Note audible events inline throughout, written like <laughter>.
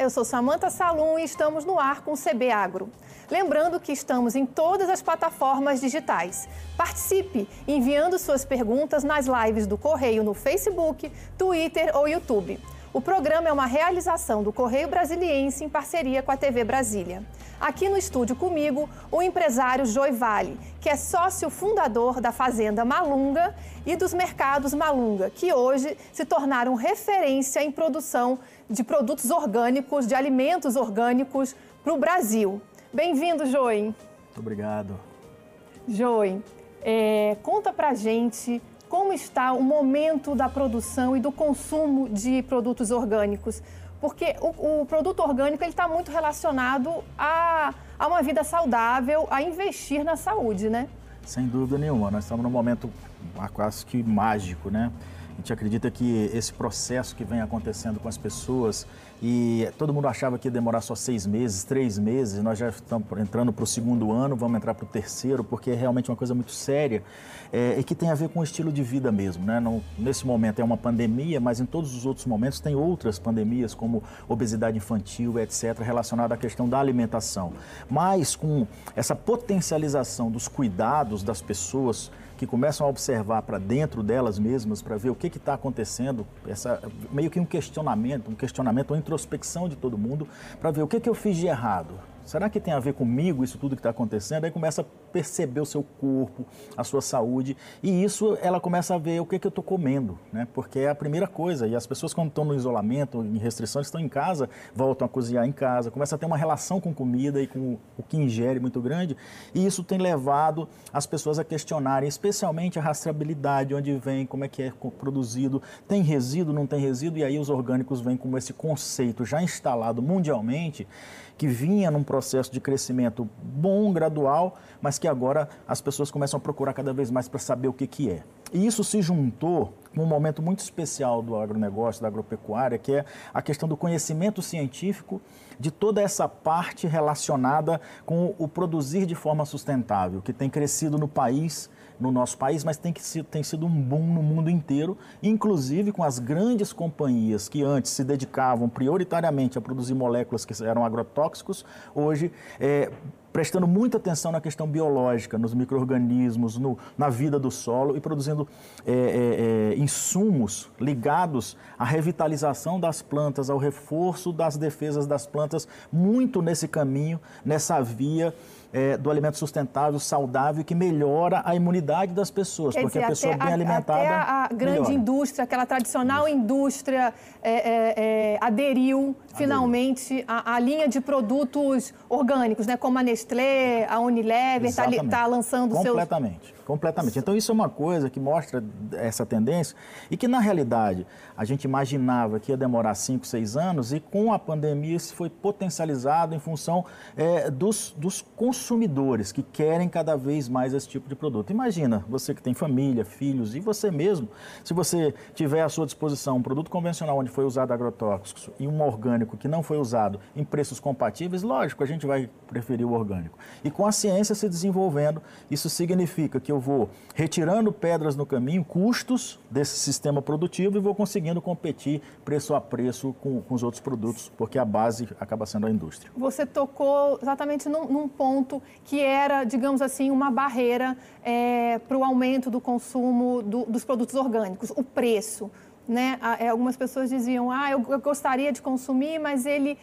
Eu sou Samanta Salum e estamos no ar com o CB Agro. Lembrando que estamos em todas as plataformas digitais. Participe enviando suas perguntas nas lives do Correio no Facebook, Twitter ou YouTube. O programa é uma realização do Correio Brasiliense em parceria com a TV Brasília. Aqui no estúdio comigo, o empresário Joy Vale, que é sócio fundador da Fazenda Malunga e dos mercados Malunga, que hoje se tornaram referência em produção de produtos orgânicos, de alimentos orgânicos para o Brasil. Bem-vindo, Joy. Muito obrigado. Joy, é, conta pra gente como está o momento da produção e do consumo de produtos orgânicos. Porque o, o produto orgânico está muito relacionado a, a uma vida saudável, a investir na saúde, né? Sem dúvida nenhuma. Nós estamos num momento quase que mágico, né? A gente acredita que esse processo que vem acontecendo com as pessoas e todo mundo achava que ia demorar só seis meses, três meses, nós já estamos entrando para o segundo ano, vamos entrar para o terceiro, porque é realmente uma coisa muito séria é, e que tem a ver com o estilo de vida mesmo. Né? Não, nesse momento é uma pandemia, mas em todos os outros momentos tem outras pandemias, como obesidade infantil, etc., relacionada à questão da alimentação. Mas com essa potencialização dos cuidados das pessoas, que começam a observar para dentro delas mesmas para ver o que está acontecendo, essa, meio que um questionamento, um questionamento, uma introspecção de todo mundo para ver o que, que eu fiz de errado, Será que tem a ver comigo isso tudo que está acontecendo? Aí começa a perceber o seu corpo, a sua saúde, e isso ela começa a ver o que, que eu estou comendo, né? Porque é a primeira coisa. E as pessoas, quando estão no isolamento, em restrições, estão em casa, voltam a cozinhar em casa, começa a ter uma relação com comida e com o que ingere muito grande, e isso tem levado as pessoas a questionarem, especialmente a rastreabilidade, onde vem, como é que é produzido, tem resíduo, não tem resíduo, e aí os orgânicos vêm como esse conceito já instalado mundialmente que vinha num processo de crescimento bom, gradual, mas que agora as pessoas começam a procurar cada vez mais para saber o que, que é. E isso se juntou com um momento muito especial do agronegócio, da agropecuária, que é a questão do conhecimento científico de toda essa parte relacionada com o produzir de forma sustentável, que tem crescido no país no nosso país, mas tem, que, tem sido um boom no mundo inteiro, inclusive com as grandes companhias que antes se dedicavam prioritariamente a produzir moléculas que eram agrotóxicos, hoje é, prestando muita atenção na questão biológica, nos micro-organismos, no, na vida do solo e produzindo é, é, é, insumos ligados à revitalização das plantas, ao reforço das defesas das plantas, muito nesse caminho, nessa via é, do alimento sustentável, saudável, que melhora a imunidade das pessoas, Quer porque dizer, a pessoa bem a, alimentada. Até a grande melhora. indústria, aquela tradicional Isso. indústria, é, é, é aderiu finalmente à linha de produtos orgânicos, né? como a Nestlé, a Unilever, está tá lançando seus. Completamente. Completamente. Então, isso é uma coisa que mostra essa tendência e que, na realidade, a gente imaginava que ia demorar 5, 6 anos e, com a pandemia, isso foi potencializado em função é, dos, dos consumidores que querem cada vez mais esse tipo de produto. Imagina, você que tem família, filhos e você mesmo, se você tiver à sua disposição um produto convencional onde foi usado agrotóxicos e um orgânico que não foi usado em preços compatíveis, lógico, a gente vai preferir o orgânico. E com a ciência se desenvolvendo, isso significa que eu vou retirando pedras no caminho, custos desse sistema produtivo e vou conseguindo competir preço a preço com, com os outros produtos, porque a base acaba sendo a indústria. Você tocou exatamente num, num ponto que era, digamos assim, uma barreira é, para o aumento do consumo do, dos produtos orgânicos, o preço. Né? É, algumas pessoas diziam, ah, eu, eu gostaria de consumir, mas ele,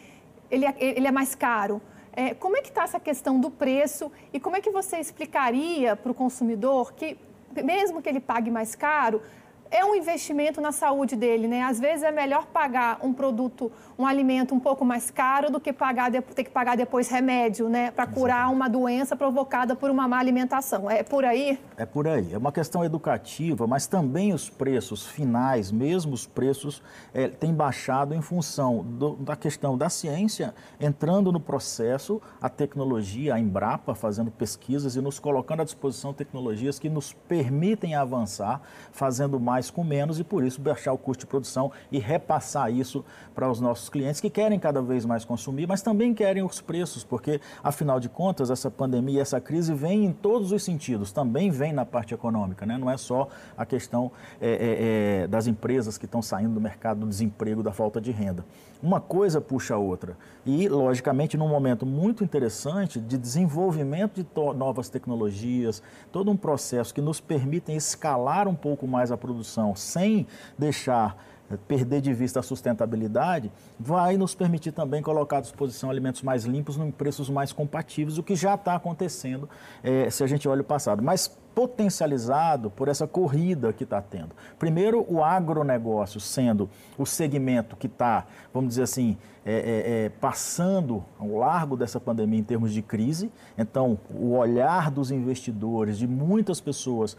ele, é, ele é mais caro. É, como é que está essa questão do preço e como é que você explicaria para o consumidor que, mesmo que ele pague mais caro, é um investimento na saúde dele, né? Às vezes é melhor pagar um produto, um alimento um pouco mais caro do que pagar, ter que pagar depois remédio, né? Para curar uma doença provocada por uma má alimentação. É por aí? É por aí. É uma questão educativa, mas também os preços finais, mesmo os preços, é, têm baixado em função do, da questão da ciência entrando no processo, a tecnologia, a Embrapa fazendo pesquisas e nos colocando à disposição tecnologias que nos permitem avançar, fazendo mais mais com menos e por isso baixar o custo de produção e repassar isso para os nossos clientes que querem cada vez mais consumir, mas também querem os preços, porque afinal de contas essa pandemia, essa crise vem em todos os sentidos, também vem na parte econômica, né? não é só a questão é, é, das empresas que estão saindo do mercado do desemprego, da falta de renda. Uma coisa puxa a outra. E, logicamente, num momento muito interessante de desenvolvimento de novas tecnologias, todo um processo que nos permitem escalar um pouco mais a produção sem deixar perder de vista a sustentabilidade, vai nos permitir também colocar à disposição alimentos mais limpos em preços mais compatíveis, o que já está acontecendo é, se a gente olha o passado. Mas potencializado por essa corrida que está tendo. Primeiro, o agronegócio sendo o segmento que está, vamos dizer assim, é, é, é, passando ao largo dessa pandemia em termos de crise. Então, o olhar dos investidores, de muitas pessoas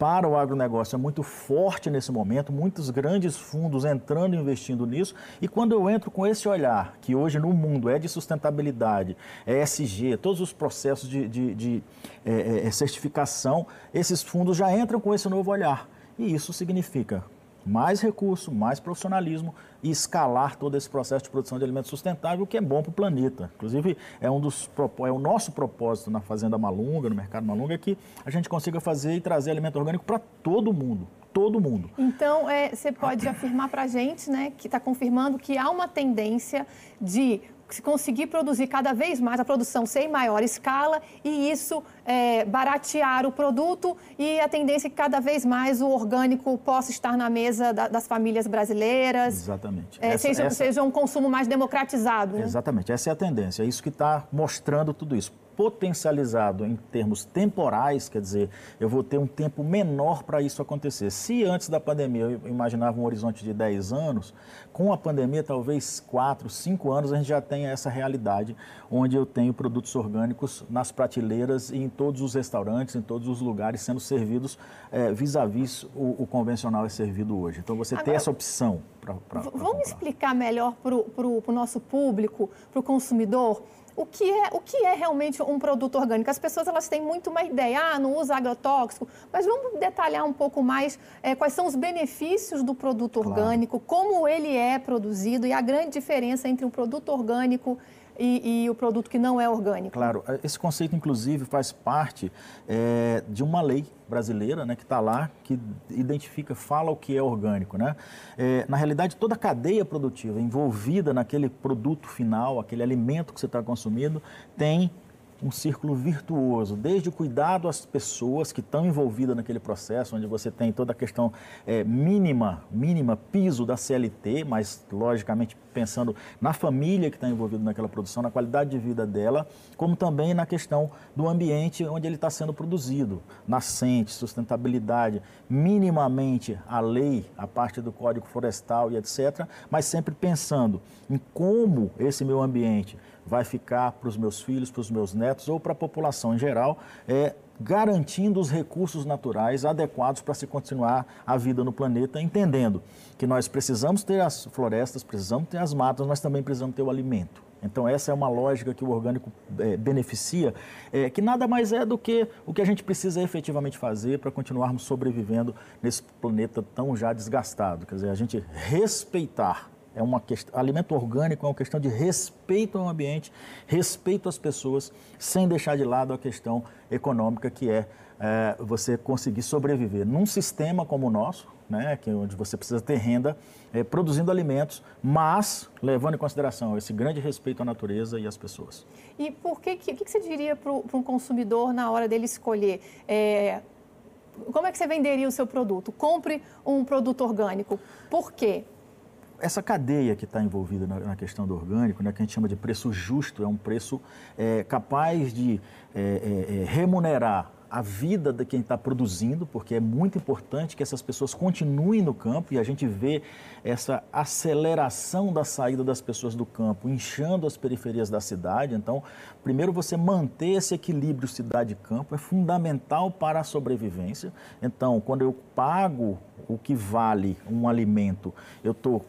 para o agronegócio é muito forte nesse momento, muitos grandes fundos entrando e investindo nisso. E quando eu entro com esse olhar, que hoje no mundo é de sustentabilidade, é SG, todos os processos de, de, de é, é, é, certificação, esses fundos já entram com esse novo olhar. E isso significa mais recurso, mais profissionalismo e escalar todo esse processo de produção de alimentos sustentável, que é bom para o planeta. Inclusive, é, um dos, é o nosso propósito na Fazenda Malunga, no Mercado Malunga, é que a gente consiga fazer e trazer alimento orgânico para todo mundo. Todo mundo. Então, é, você pode afirmar para a gente, né, que está confirmando que há uma tendência de se conseguir produzir cada vez mais, a produção ser em maior escala e isso é, baratear o produto e a tendência é que cada vez mais o orgânico possa estar na mesa da, das famílias brasileiras. Exatamente. É, essa, seja, essa... seja um consumo mais democratizado. Né? Exatamente, essa é a tendência, é isso que está mostrando tudo isso potencializado em termos temporais, quer dizer, eu vou ter um tempo menor para isso acontecer. Se antes da pandemia eu imaginava um horizonte de 10 anos, com a pandemia, talvez 4, 5 anos, a gente já tenha essa realidade, onde eu tenho produtos orgânicos nas prateleiras e em todos os restaurantes, em todos os lugares, sendo servidos é, vis-à-vis o, o, convencional é servido hoje. Então, você Agora, tem essa opção para Vamos comprar. explicar melhor para o nosso público, para o consumidor, o que é, o que é realmente um produto orgânico. As pessoas elas têm muito uma ideia, ah, não usa agrotóxico, mas vamos detalhar um pouco mais é, quais são os benefícios do produto claro. orgânico, como ele é produzido e a grande diferença entre um produto orgânico e, e, o produto que não é orgânico. Claro, esse conceito, inclusive, faz parte é, de uma lei brasileira, né, que está lá, que identifica, fala o que é orgânico. Né? É, na realidade, toda a cadeia produtiva envolvida naquele produto final, aquele alimento que você está consumindo, tem um círculo virtuoso, desde o cuidado às pessoas que estão envolvidas naquele processo, onde você tem toda a questão é, mínima, mínima piso da CLT, mas logicamente pensando na família que está envolvida naquela produção, na qualidade de vida dela, como também na questão do ambiente onde ele está sendo produzido, nascente, sustentabilidade, minimamente a lei, a parte do Código Florestal e etc., mas sempre pensando em como esse meu ambiente vai ficar para os meus filhos, para os meus netos ou para a população em geral, é, garantindo os recursos naturais adequados para se continuar a vida no planeta, entendendo que nós precisamos ter as florestas, precisamos ter as matas, mas também precisamos ter o alimento. Então, essa é uma lógica que o orgânico é, beneficia, é, que nada mais é do que o que a gente precisa efetivamente fazer para continuarmos sobrevivendo nesse planeta tão já desgastado. Quer dizer, a gente respeitar é uma questão, alimento orgânico é uma questão de respeito ao ambiente, respeito às pessoas, sem deixar de lado a questão econômica, que é, é você conseguir sobreviver num sistema como o nosso, né, que é onde você precisa ter renda, é, produzindo alimentos, mas levando em consideração esse grande respeito à natureza e às pessoas. E por que, que, que você diria para um consumidor na hora dele escolher? É, como é que você venderia o seu produto? Compre um produto orgânico. Por quê? Essa cadeia que está envolvida na, na, questão do orgânico, né, que a gente chama de preço justo, é um preço é, capaz de é, é, é remunerar a vida de quem está produzindo, porque é muito importante que essas pessoas continuem no campo e a gente vê essa aceleração da saída das pessoas do campo, inchando as periferias da cidade. Então, primeiro você manter esse equilíbrio cidade-campo é fundamental para a sobrevivência. Então, quando eu pago o que vale um alimento, eu estou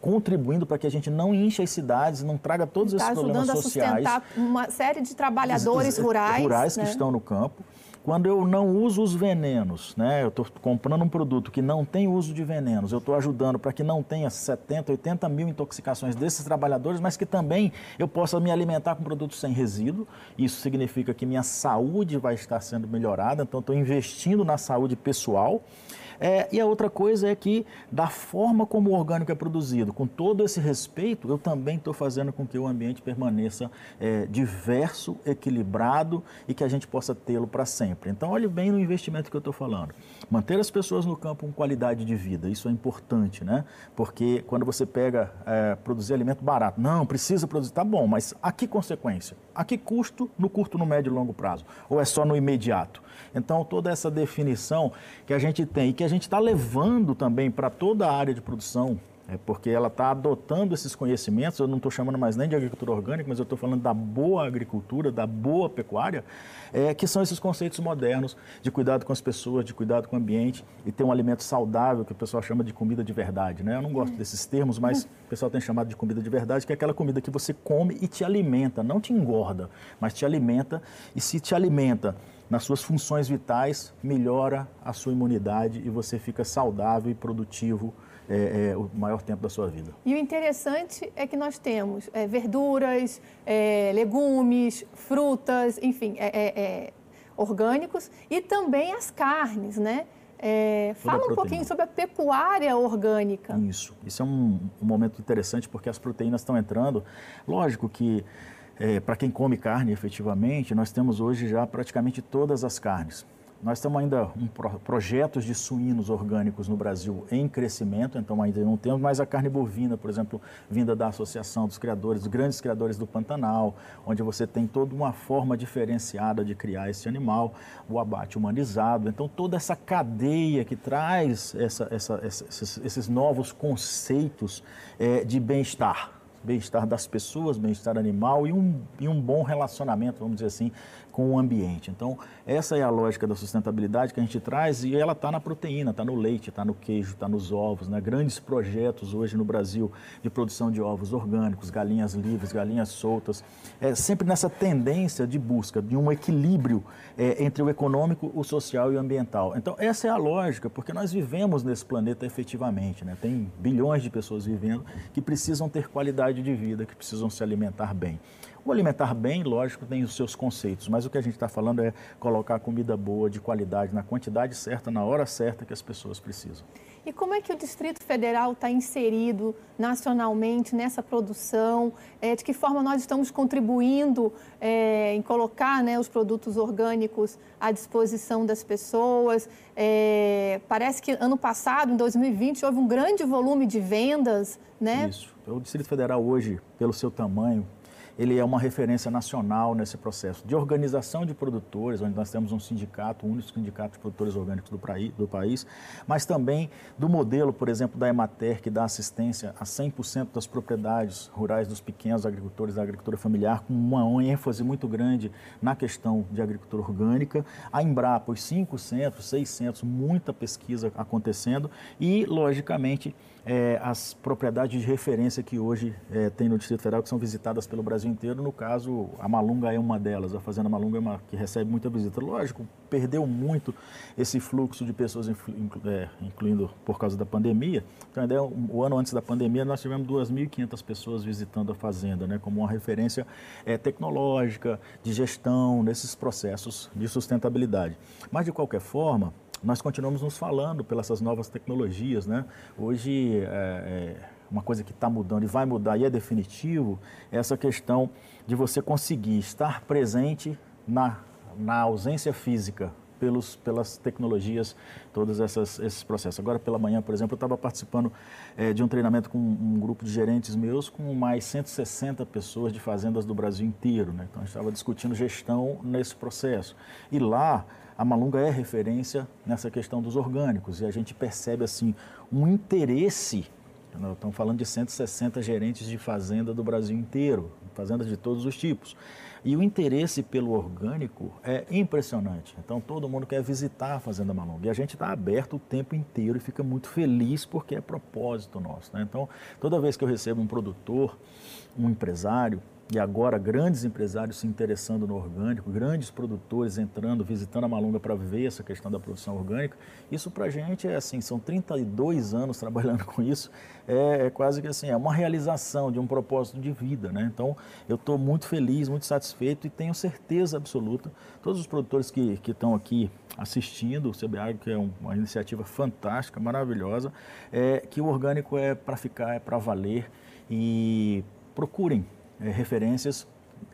contribuindo para que a gente não encha as cidades, não traga todos tá esses problemas sociais. Está ajudando a sustentar uma série de trabalhadores rurais. Rurais né? que estão no campo. Quando eu não uso os venenos, né? eu estou comprando um produto que não tem uso de venenos, eu estou ajudando para que não tenha 70, 80 mil intoxicações desses trabalhadores, mas que também eu possa me alimentar com produtos sem resíduo. Isso significa que minha saúde vai estar sendo melhorada, então estou investindo na saúde pessoal. É, e a outra coisa é que, da forma como o orgânico é produzido, com todo esse respeito, eu também estou fazendo com que o ambiente permaneça é, diverso, equilibrado e que a gente possa tê-lo para sempre. Então, olhe bem no investimento que eu estou falando. Manter as pessoas no campo com qualidade de vida, isso é importante, né? Porque quando você pega é, produzir alimento barato, não, precisa produzir, tá bom, mas a que consequência? A que custo no curto, no médio e longo prazo? Ou é só no imediato? Então, toda essa definição que a gente tem e que a gente está levando também para toda a área de produção, é porque ela está adotando esses conhecimentos, eu não estou chamando mais nem de agricultura orgânica, mas eu estou falando da boa agricultura, da boa pecuária, é, que são esses conceitos modernos de cuidado com as pessoas, de cuidado com o ambiente e ter um alimento saudável, que o pessoal chama de comida de verdade. Né? Eu não gosto desses termos, mas o pessoal tem chamado de comida de verdade, que é aquela comida que você come e te alimenta, não te engorda, mas te alimenta, e se te alimenta nas suas funções vitais, melhora a sua imunidade e você fica saudável e produtivo é, é, o maior tempo da sua vida. E o interessante é que nós temos é, verduras, é, legumes, frutas, enfim, é, é, orgânicos e também as carnes, né? fala um pouquinho sobre a pecuária orgânica. Isso, isso é um, um momento interessante porque as proteínas estão entrando. Lógico que é, para quem come carne efetivamente, nós temos hoje já praticamente todas as carnes. Nós estamos ainda em projetos de suínos orgânicos no Brasil em crescimento, então ainda não temos mais a carne bovina, por exemplo, vinda da Associação dos Criadores, dos grandes criadores do Pantanal, onde você tem toda uma forma diferenciada de criar esse animal, o abate humanizado. Então, toda essa cadeia que traz essa, essa, esses, esses, novos conceitos é, de bem-estar bem-estar das pessoas, bem-estar animal e um, e um bom relacionamento, vamos dizer assim, com o ambiente. Então, essa é a lógica da sustentabilidade que a gente traz e ela está na proteína, está no leite, está no queijo, está nos ovos. Né? Grandes projetos hoje no Brasil de produção de ovos orgânicos, galinhas livres, galinhas soltas. É sempre nessa tendência de busca de um equilíbrio é, entre o econômico, o social e o ambiental. Então, essa é a lógica, porque nós vivemos nesse planeta efetivamente. Né? Tem bilhões de pessoas vivendo que precisam ter qualidade de vida, que precisam se alimentar bem. O alimentar bem, lógico, tem os seus conceitos, mas o que a gente está falando é colocar comida boa, de qualidade, na quantidade certa, na hora certa que as pessoas precisam. E como é que o Distrito Federal está inserido nacionalmente nessa produção? É, de que forma nós estamos contribuindo é, em colocar né, os produtos orgânicos à disposição das pessoas? É, parece que ano passado, em 2020, houve um grande volume de vendas, né? Isso. O Distrito Federal hoje, pelo seu tamanho, ele é uma referência nacional nesse processo de organização de produtores, onde nós temos um sindicato, o único sindicato de produtores orgânicos do, do país, mas também do modelo, por exemplo, da Emater, que dá assistência a 100% das propriedades rurais dos pequenos agricultores da agricultura familiar, com uma ênfase muito grande na questão de agricultura orgânica. A Embrapa, os 500, 600, muita pesquisa acontecendo e, logicamente, é, as propriedades de referência que hoje é, tem no Distrito Federal, que são visitadas pelo Brasil inteiro. No caso, a Malunga é uma delas, a Fazenda Malunga é uma que recebe muita visita. Lógico, perdeu muito esse fluxo de pessoas, é, incluindo por causa da pandemia. Então, o ano antes da pandemia, nós tivemos 2.500 pessoas visitando a Fazenda, né, como uma referência é, tecnológica, de gestão, nesses processos de sustentabilidade. Mas, de qualquer forma, nós continuamos nos falando pelas novas tecnologias, né? Hoje, é, é uma coisa que está mudando e vai mudar e é definitivo, é essa questão de você conseguir estar presente na, na ausência física pelos, pelas tecnologias, todos essas, esses processos. Agora, pela manhã, por exemplo, eu estava participando é, de um treinamento com um, grupo de gerentes meus, com mais 160 pessoas de fazendas do Brasil inteiro. Né? Então, a gente estava discutindo gestão nesse processo. E lá, a Malunga é referência nessa questão dos orgânicos e a gente percebe assim um interesse Estamos falando de 160 gerentes de fazenda do Brasil inteiro, fazendas de todos os tipos. E o interesse pelo orgânico é impressionante. Então todo mundo quer visitar a Fazenda Malunga. E a gente está aberto o tempo inteiro e fica muito feliz porque é propósito nosso. Né? Então toda vez que eu recebo um produtor, um empresário, e agora grandes empresários se interessando no orgânico, grandes produtores entrando, visitando a Malunga para ver essa questão da produção orgânica. Isso para a gente é assim, são 32 anos trabalhando <laughs> com isso, é, é, quase que assim, é uma realização de um propósito de vida, né? Então eu estou muito feliz, muito satisfeito e tenho certeza absoluta, todos os produtores que, que estão aqui assistindo o CBA, que é uma iniciativa fantástica, maravilhosa, é que o orgânico é para ficar, é para valer e procurem referências.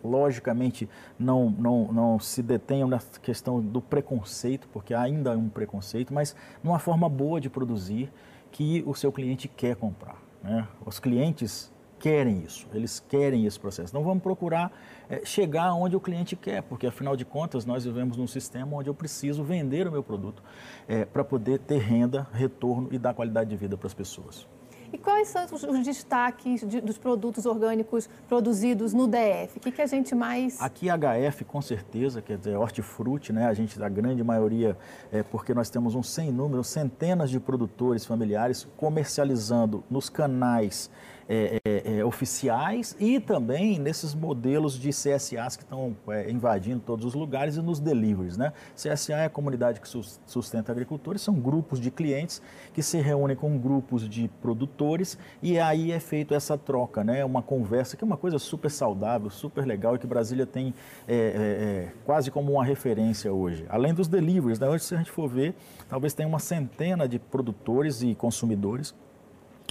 Logicamente, não, não, não se detenham na questão do preconceito, porque ainda é um preconceito, mas numa forma boa de produzir que o seu cliente quer comprar. Né? Os clientes querem isso, eles querem esse processo. Então vamos procurar é, chegar onde o cliente quer, porque afinal de contas nós vivemos num sistema onde eu preciso vender o meu produto é, para poder ter renda, retorno e dar qualidade de vida para as pessoas. E quais são os, os destaques de, dos produtos orgânicos produzidos no DF? O que, que a gente mais. Aqui HF, com certeza, quer dizer, hortifruti, né? A gente, a grande maioria, é porque nós temos um sem número, centenas de produtores familiares comercializando nos canais é, é, é, oficiais e também nesses modelos de CSAs que estão é, invadindo todos os lugares e nos deliveries. Né? CSA é a comunidade que sustenta agricultores, são grupos de clientes que se reúnem com grupos de produtores e aí é feito essa troca, né? uma conversa que é uma coisa super saudável, super legal e que Brasília tem é, quase como uma referência hoje. Além dos deliveries, né? hoje se a gente for ver, talvez tenha uma centena de produtores e consumidores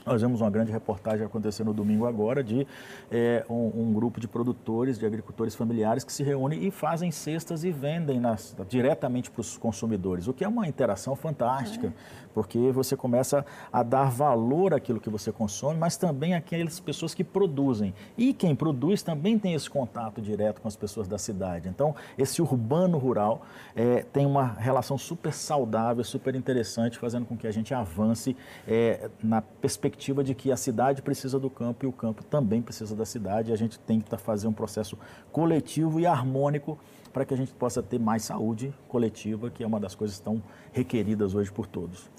nós vemos uma grande reportagem acontecendo no domingo agora de é, um, um, grupo de produtores, de agricultores familiares que se reúnem e fazem cestas e vendem nas, diretamente para os consumidores, o que é uma interação fantástica, é. porque você começa a dar valor àquilo que você consome, mas também àquelas pessoas que produzem. E quem produz também tem esse contato direto com as pessoas da cidade. Então, esse urbano-rural é, tem uma relação super saudável, super interessante, fazendo com que a gente avance é, na perspectiva perspectiva de que a cidade precisa do campo e o campo também precisa da cidade. E a gente tem que tá, fazer um processo coletivo e harmônico para que a gente possa ter mais saúde coletiva, que é uma das coisas tão requeridas hoje por todos.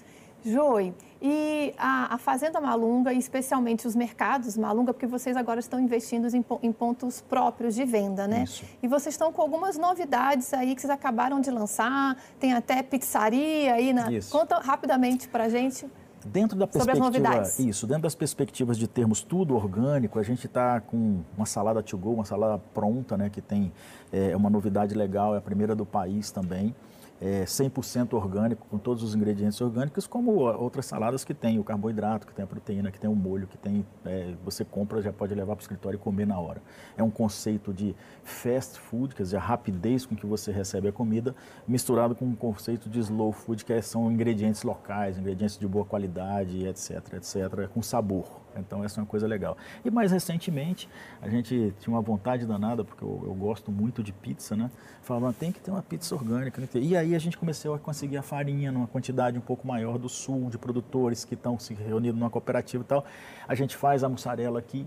Joy, e a, a, Fazenda Malunga, especialmente os mercados Malunga, porque vocês agora estão investindo em, em pontos próprios de venda, né? Isso. E vocês estão com algumas novidades aí que vocês acabaram de lançar, tem até pizzaria aí na. Isso. Conta rapidamente para a gente. Dentro da perspectiva, isso, dentro das perspectivas de termos tudo orgânico, a gente está com uma salada to go, uma salada pronta, né, que tem é, uma novidade legal, é a primeira do país também é, 100% orgânico, com todos os ingredientes orgânicos, como outras saladas que tem o carboidrato, que tem a proteína, que tem o molho, que tem, é, você compra, já pode levar para o escritório e comer na hora. É um conceito de fast food, quer dizer, a rapidez com que você recebe a comida, misturado com um conceito de slow food, que é, são ingredientes locais, ingredientes de boa qualidade, etc, etc, com sabor. Então, essa é uma coisa legal. E mais recentemente, a gente tinha uma vontade danada, porque eu, eu gosto muito de pizza, né? Falava, tem que ter uma pizza orgânica. E aí a gente começou a conseguir a farinha numa quantidade um pouco maior do sul, de produtores que estão se reunindo numa cooperativa e tal. A gente faz a mussarela aqui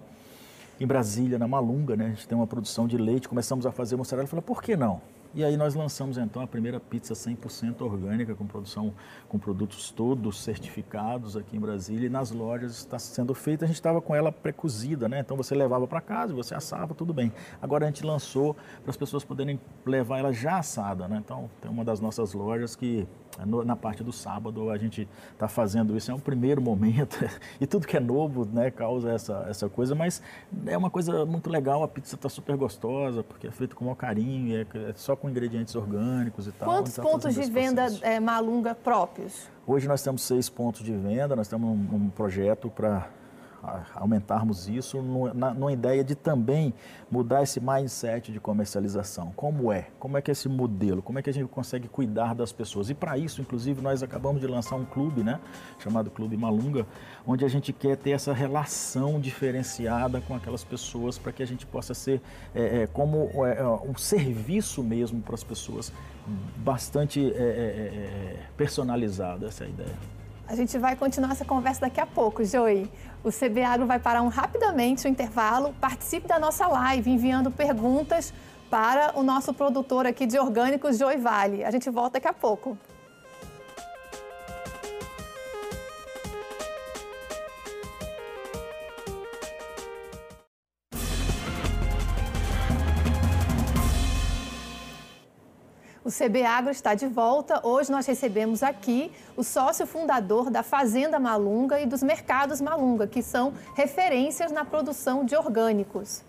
em Brasília, na Malunga, né? A gente tem uma produção de leite, começamos a fazer mussarela. Falei, por que não? E aí nós lançamos então a primeira pizza 100% orgânica, com produção, com produtos todos certificados aqui em Brasília. E nas lojas está sendo feita, a gente estava com ela pré-cozida, né? Então você levava para casa, você assava, tudo bem. Agora a gente lançou para as pessoas poderem levar ela já assada, né? Então tem uma das nossas lojas que na parte do sábado a gente está fazendo isso, é um primeiro momento <laughs> e tudo que é novo né, causa essa, essa coisa, mas é uma coisa muito legal, a pizza está super gostosa, porque é feita com maior carinho, é, é só com ingredientes orgânicos e tal. Quantos tá pontos de venda é, Malunga próprios? Hoje nós temos seis pontos de venda, nós temos um, um projeto para aumentarmos isso numa ideia de também mudar esse mindset de comercialização. Como é? Como é que é esse modelo? Como é que a gente consegue cuidar das pessoas? E para isso, inclusive, nós acabamos de lançar um clube, né, chamado Clube Malunga, onde a gente quer ter essa relação diferenciada com aquelas pessoas para que a gente possa ser é, é, como é, é um serviço mesmo para as pessoas, bastante é, é, personalizado. Essa é a ideia. A gente vai continuar essa conversa daqui a pouco, Joey. O CB Agro vai parar um rapidamente o intervalo. Participe da nossa live enviando perguntas para o nosso produtor aqui de orgânicos, Joey Vale. A gente volta daqui a pouco. CB Agro está de volta. Hoje nós recebemos aqui o sócio fundador da Fazenda Malunga e dos Mercados Malunga, que são referências na produção de orgânicos.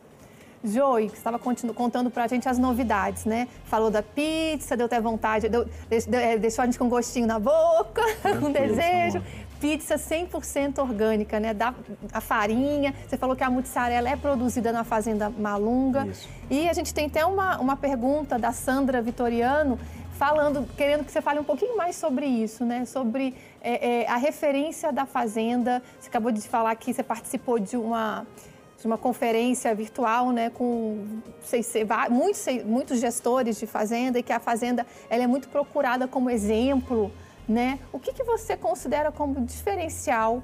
Joey, que estava contando para a gente as novidades, né? Falou da pizza, deu até vontade, deu, é, deixou a gente com gostinho na boca, <laughs> um desejo pizza 100% orgânica, né? Da, a farinha. Você falou que a mussarela é produzida na fazenda Malunga. Isso. E a gente tem até uma, uma pergunta da Sandra Vitoriano falando, querendo que você fale um pouquinho mais sobre isso, né? Sobre é, é, a referência da fazenda. Você acabou de falar que você participou de uma de uma conferência virtual, né, com seis, muitos, muitos gestores de fazenda e que a fazenda ela é muito procurada como exemplo né? O que, que você considera como diferencial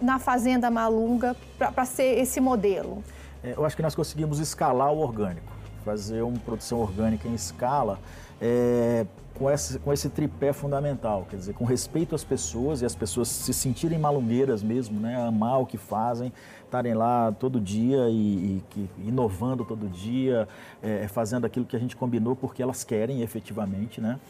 na Fazenda Malunga para ser esse modelo? É, eu acho que nós conseguimos escalar o orgânico, fazer uma produção orgânica em escala é, com, esse, com esse tripé fundamental, quer dizer, com respeito às pessoas e as pessoas se sentirem malungueiras mesmo, né? amar o que fazem, estarem lá todo dia e, e inovando todo dia, é, fazendo aquilo que a gente combinou porque elas querem efetivamente, né?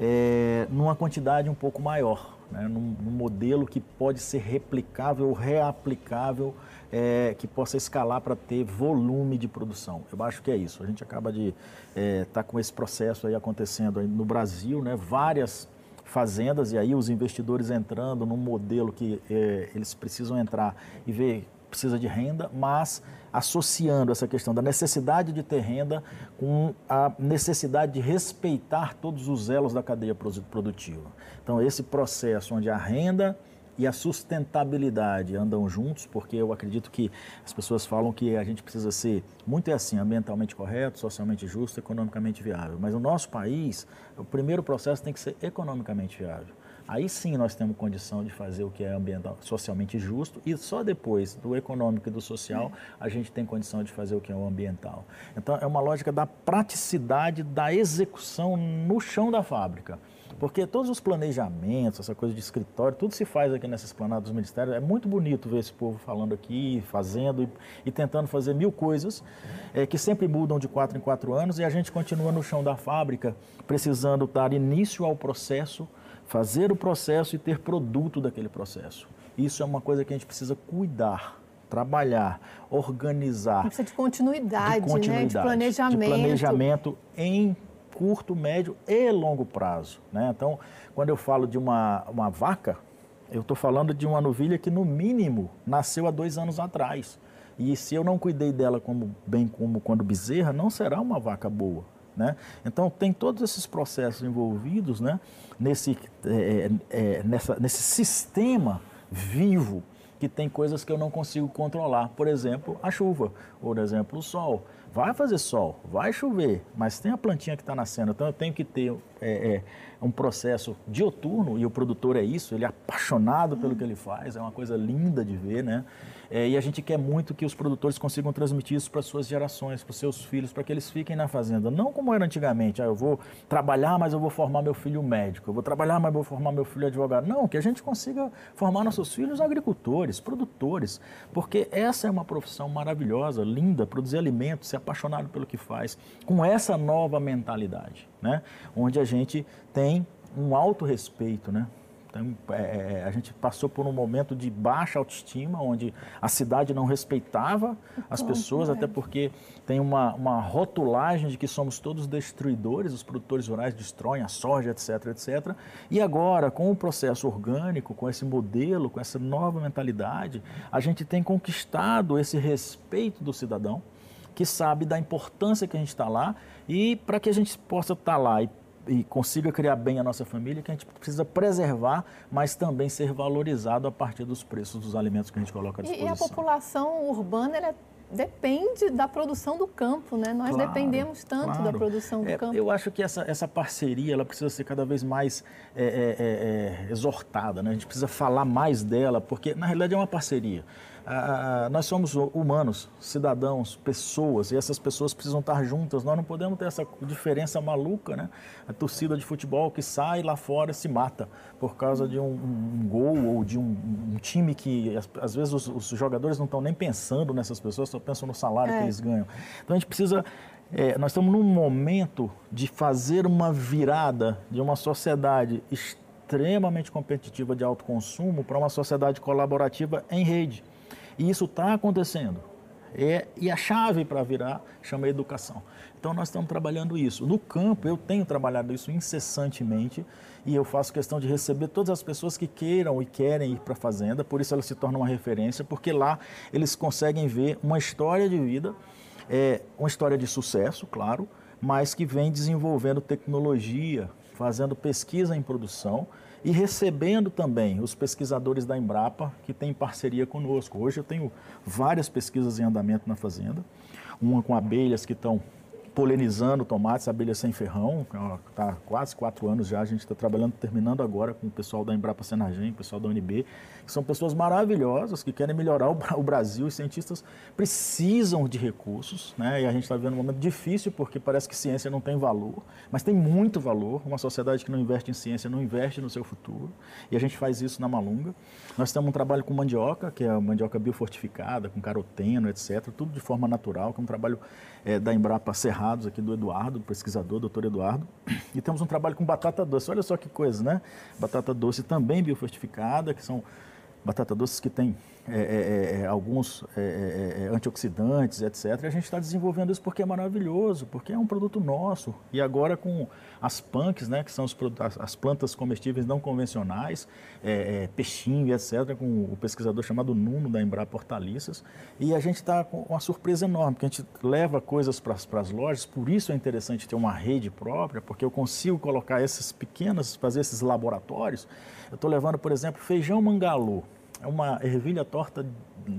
É, numa quantidade um pouco maior, né? num, num, modelo que pode ser replicável, reaplicável, é, que possa escalar para ter volume de produção. Eu acho que é isso. A gente acaba de estar é, tá com esse processo aí acontecendo aí no Brasil, né? várias fazendas e aí os investidores entrando num modelo que é, eles precisam entrar e ver precisa de renda, mas associando essa questão da necessidade de ter renda com a necessidade de respeitar todos os elos da cadeia produtiva. Então, esse processo onde a renda e a sustentabilidade andam juntos, porque eu acredito que as pessoas falam que a gente precisa ser muito é assim, ambientalmente correto, socialmente justo, economicamente viável. Mas no nosso país, o primeiro processo tem que ser economicamente viável. Aí sim nós temos condição de fazer o que é ambiental, socialmente justo e só depois do econômico e do social a gente tem condição de fazer o que é o ambiental. Então é uma lógica da praticidade da execução no chão da fábrica. Porque todos os planejamentos, essa coisa de escritório, tudo se faz aqui nessa esplanada dos ministérios. É muito bonito ver esse povo falando aqui, fazendo e, e tentando fazer mil coisas é, que sempre mudam de quatro em quatro anos e a gente continua no chão da fábrica, precisando dar início ao processo fazer o processo e ter produto daquele processo. Isso é uma coisa que a gente precisa cuidar, trabalhar, organizar. Precisa de continuidade, de, continuidade, né? de planejamento. De planejamento em curto, médio e longo prazo. Né? Então, quando eu falo de uma, uma vaca, eu estou falando de uma novilha que, no mínimo, nasceu há dois anos atrás. E se eu não cuidei dela como, bem como quando bezerra, não será uma vaca boa. Né? Então, tem todos esses processos envolvidos né? nesse, é, é, é, nessa, nesse sistema vivo que tem coisas que eu não consigo controlar. Por exemplo, a chuva, por exemplo, o sol. Vai fazer sol, vai chover, mas tem a plantinha que está nascendo, então eu tenho que ter é, é, um processo dioturno, e o produtor é isso, ele é apaixonado pelo que ele faz, é uma coisa linda de ver, né? É, e a gente quer muito que os produtores consigam transmitir isso para suas gerações, para seus filhos, para que eles fiquem na fazenda. Não como era antigamente, ah, eu vou trabalhar, mas eu vou formar meu filho médico, eu vou trabalhar, mas eu vou formar meu filho advogado. Não, que a gente consiga formar nossos filhos agricultores, produtores, porque essa é uma profissão maravilhosa, linda, produzir alimentos, ser apaixonado pelo que faz, com essa nova mentalidade, né? onde a gente tem um alto respeito, né? Então, é, a gente passou por um momento de baixa autoestima, onde a cidade não respeitava as pessoas, até porque tem uma, uma rotulagem de que somos todos destruidores, os produtores rurais destroem a soja, etc, etc. E agora, com o processo orgânico, com esse modelo, com essa nova mentalidade, a gente tem conquistado esse respeito do cidadão, que sabe da importância que a gente está lá e para que a gente possa estar tá lá e e consiga criar bem a nossa família, que a gente precisa preservar, mas também ser valorizado a partir dos preços dos alimentos que a gente coloca à disposição. E, a população urbana, ela depende da produção do campo, né? Nós claro, dependemos tanto claro. da produção do é, campo. Eu acho que essa, essa parceria ela precisa ser cada vez mais é, é, é, é exortada, né? A gente precisa falar mais dela, porque na realidade é uma parceria nós somos humanos, cidadãos, pessoas, e essas pessoas precisam estar juntas. Nós não podemos ter essa diferença maluca, né? A torcida de futebol que sai lá fora se mata por causa de um, um gol ou de um, um time que, às vezes, os, os, jogadores não estão nem pensando nessas pessoas, só pensam no salário é. que eles ganham. Então a gente precisa. É, nós estamos num momento de fazer uma virada de uma sociedade extremamente competitiva de alto consumo para uma sociedade colaborativa em rede. E isso está acontecendo. É, e a chave para virar chama educação. Então nós estamos trabalhando isso. No campo eu tenho trabalhado isso incessantemente e eu faço questão de receber todas as pessoas que queiram e querem ir para a fazenda, por isso elas se tornam uma referência, porque lá eles conseguem ver uma história de vida, é, uma história de sucesso, claro, mas que vem desenvolvendo tecnologia, fazendo pesquisa em produção e recebendo também os pesquisadores da Embrapa que têm parceria conosco. Hoje eu tenho várias pesquisas em andamento na fazenda, uma com abelhas que estão polinizando tomates, abelha sem ferrão, está quase quatro anos já, a gente está trabalhando, terminando agora com o pessoal da Embrapa Senagem, o pessoal da UNB, que são pessoas maravilhosas, que querem melhorar o, Brasil, os cientistas precisam de recursos, né? e a gente está vivendo um momento difícil, porque parece que ciência não tem valor, mas tem muito valor, uma sociedade que não investe em ciência não investe no seu futuro, e a gente faz isso na Malunga. Nós temos um trabalho com mandioca, que é a mandioca biofortificada, com caroteno, etc., tudo de forma natural, que é um trabalho é, da Embrapa Aqui do Eduardo, do pesquisador, doutor Eduardo. E temos um trabalho com batata doce. Olha só que coisa, né? Batata doce também biofortificada, que são batata doce que tem é, é, é, é alguns é, antioxidantes, etc. E a gente está desenvolvendo isso porque é maravilhoso, porque é um produto nosso. E agora com as punks, né, que são os, as plantas comestíveis não convencionais, peixinho, etc., com o pesquisador chamado Nuno da Embrapa Hortaliças. E a gente está com uma surpresa enorme, porque a gente leva coisas para as lojas, por isso é interessante ter uma rede própria, porque eu consigo colocar essas pequenas, fazer esses laboratórios. Eu estou levando, por exemplo, feijão mangalô. É uma ervilha torta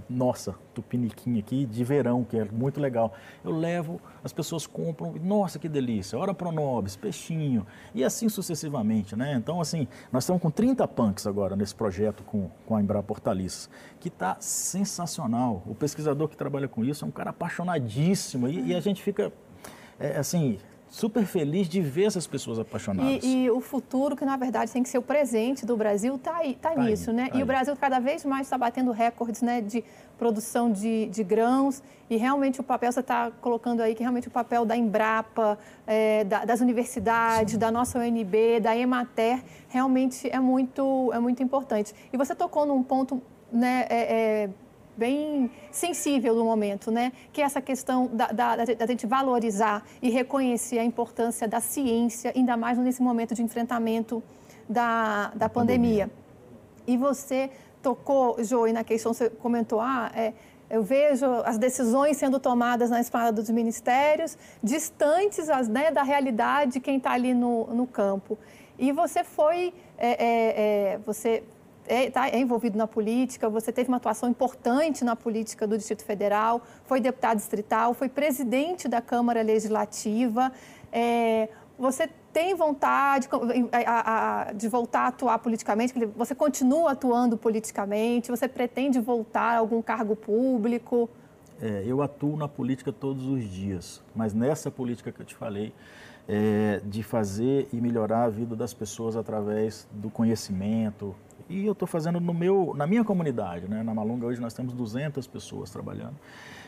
nossa, tupiniquim aqui, de verão, que é muito legal. Eu levo, as pessoas compram, nossa, que delícia, hora pronobis, peixinho, e assim sucessivamente, né? Então, assim, nós estamos com 30 punks agora nesse projeto com, com a Embrapa Hortaliças, que está sensacional. O pesquisador que trabalha com isso é um cara apaixonadíssimo, e, e a gente fica, é, assim, super feliz de ver essas pessoas apaixonadas. E, e, o futuro, que na verdade tem que ser o presente do Brasil, está aí, tá, tá nisso, aí, né? Tá e aí. o Brasil cada vez mais está batendo recordes né, de produção de, de, grãos e realmente o papel, você está colocando aí que realmente o papel da Embrapa, é, da, das universidades, Sim. da nossa UNB, da Emater, realmente é muito, é muito importante. E você tocou num ponto né, é, é, bem sensível no momento, né? Que é essa questão da, da, da, gente valorizar e reconhecer a importância da ciência, ainda mais nesse momento de enfrentamento da, da pandemia. pandemia. E você tocou, Joey, na questão, você comentou, ah, é, eu vejo as decisões sendo tomadas na espada dos ministérios, distantes as, né, da realidade de quem está ali no, no campo. E você foi, é, é, é você é, tá, é envolvido na política, você teve uma atuação importante na política do Distrito Federal, foi deputado distrital, foi presidente da Câmara Legislativa. É, você tem vontade de voltar a atuar politicamente? Você continua atuando politicamente? Você pretende voltar a algum cargo público? É, eu atuo na política todos os dias, mas nessa política que eu te falei, é, de fazer e melhorar a vida das pessoas através do conhecimento, e eu estou fazendo no meu, na minha comunidade, né? Na Malunga hoje nós temos 200 pessoas trabalhando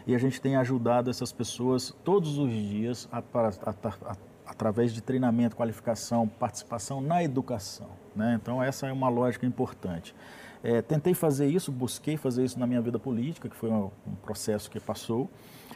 e a gente tem ajudado essas pessoas todos os dias a, a, a, através de treinamento, qualificação, participação na educação. Né? Então essa é uma lógica importante. É, tentei fazer isso, busquei fazer isso na minha vida política, que foi um, um processo que passou.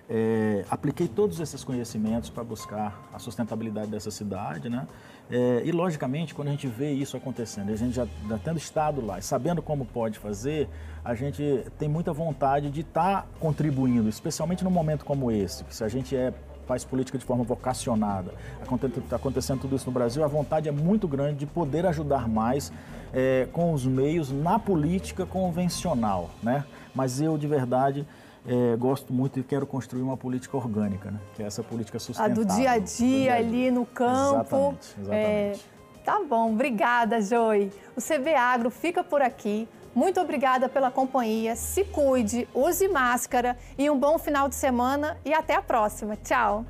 É, apliquei todos esses conhecimentos para buscar a sustentabilidade dessa cidade, né? É, e logicamente, quando a gente vê isso acontecendo, a gente já, já tendo estado lá e sabendo como pode fazer, a gente tem muita vontade de estar tá contribuindo, especialmente num momento como esse, que se a gente é faz política de forma vocacionada. Está acontecendo tudo isso no Brasil, a vontade é muito grande de poder ajudar mais é, com os meios na política convencional, né? Mas eu, de verdade, é, gosto muito e quero construir uma política orgânica, né? que é essa política sustentável. A do dia a dia, ali no campo. Exatamente, exatamente. É... Tá bom, obrigada, Joy. O CB Agro fica por aqui. Muito obrigada pela companhia. Se cuide, use máscara e um bom final de semana e até a próxima. Tchau.